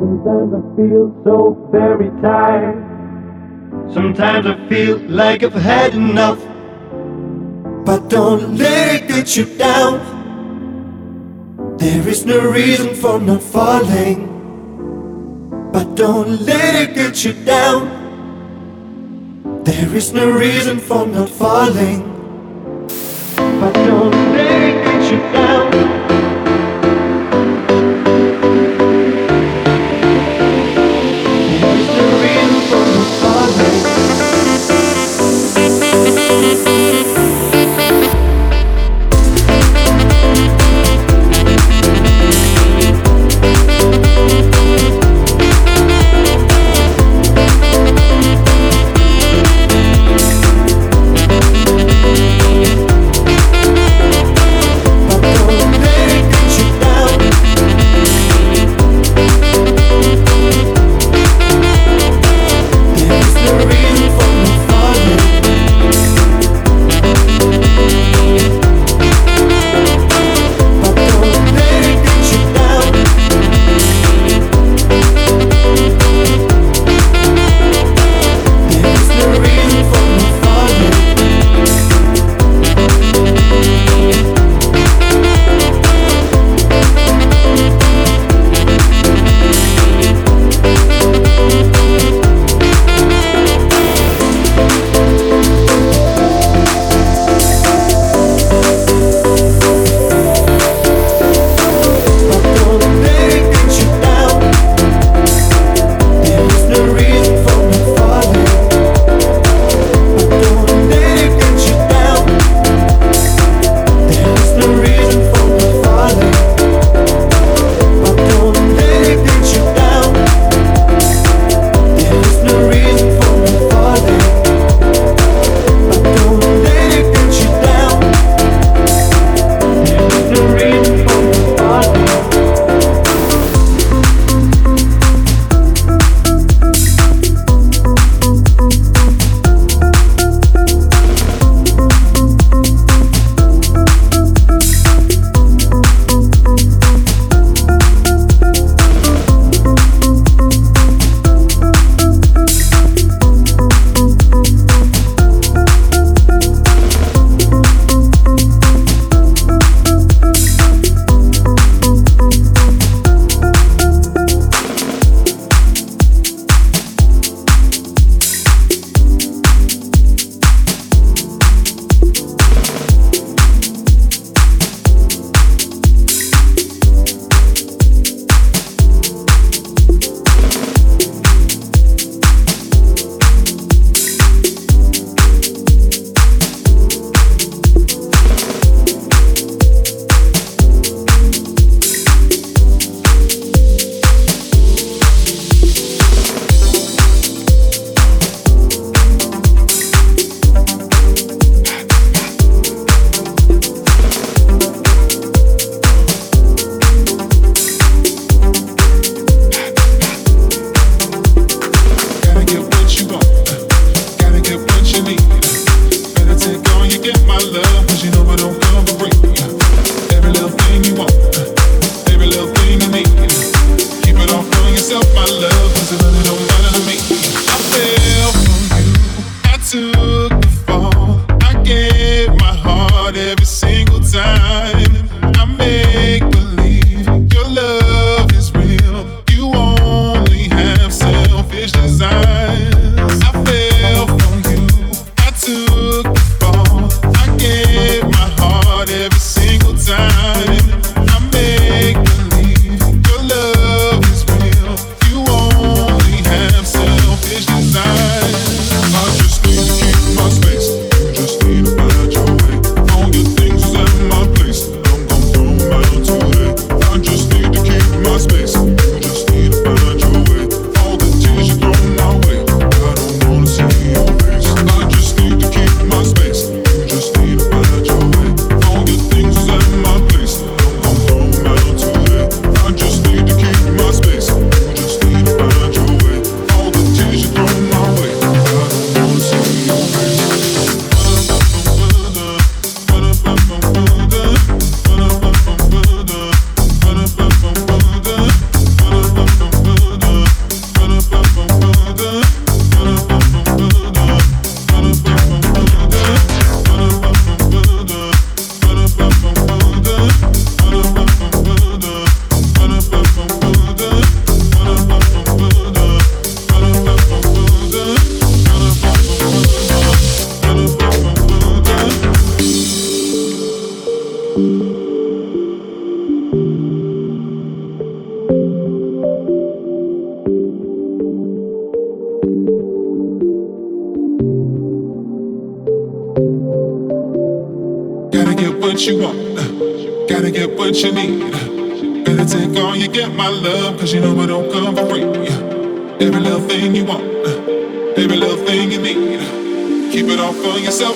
Sometimes I feel so very tired. Sometimes I feel like I've had enough. But don't let it get you down. There is no reason for not falling. But don't let it get you down. There is no reason for not falling.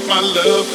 My love,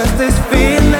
Cause this feeling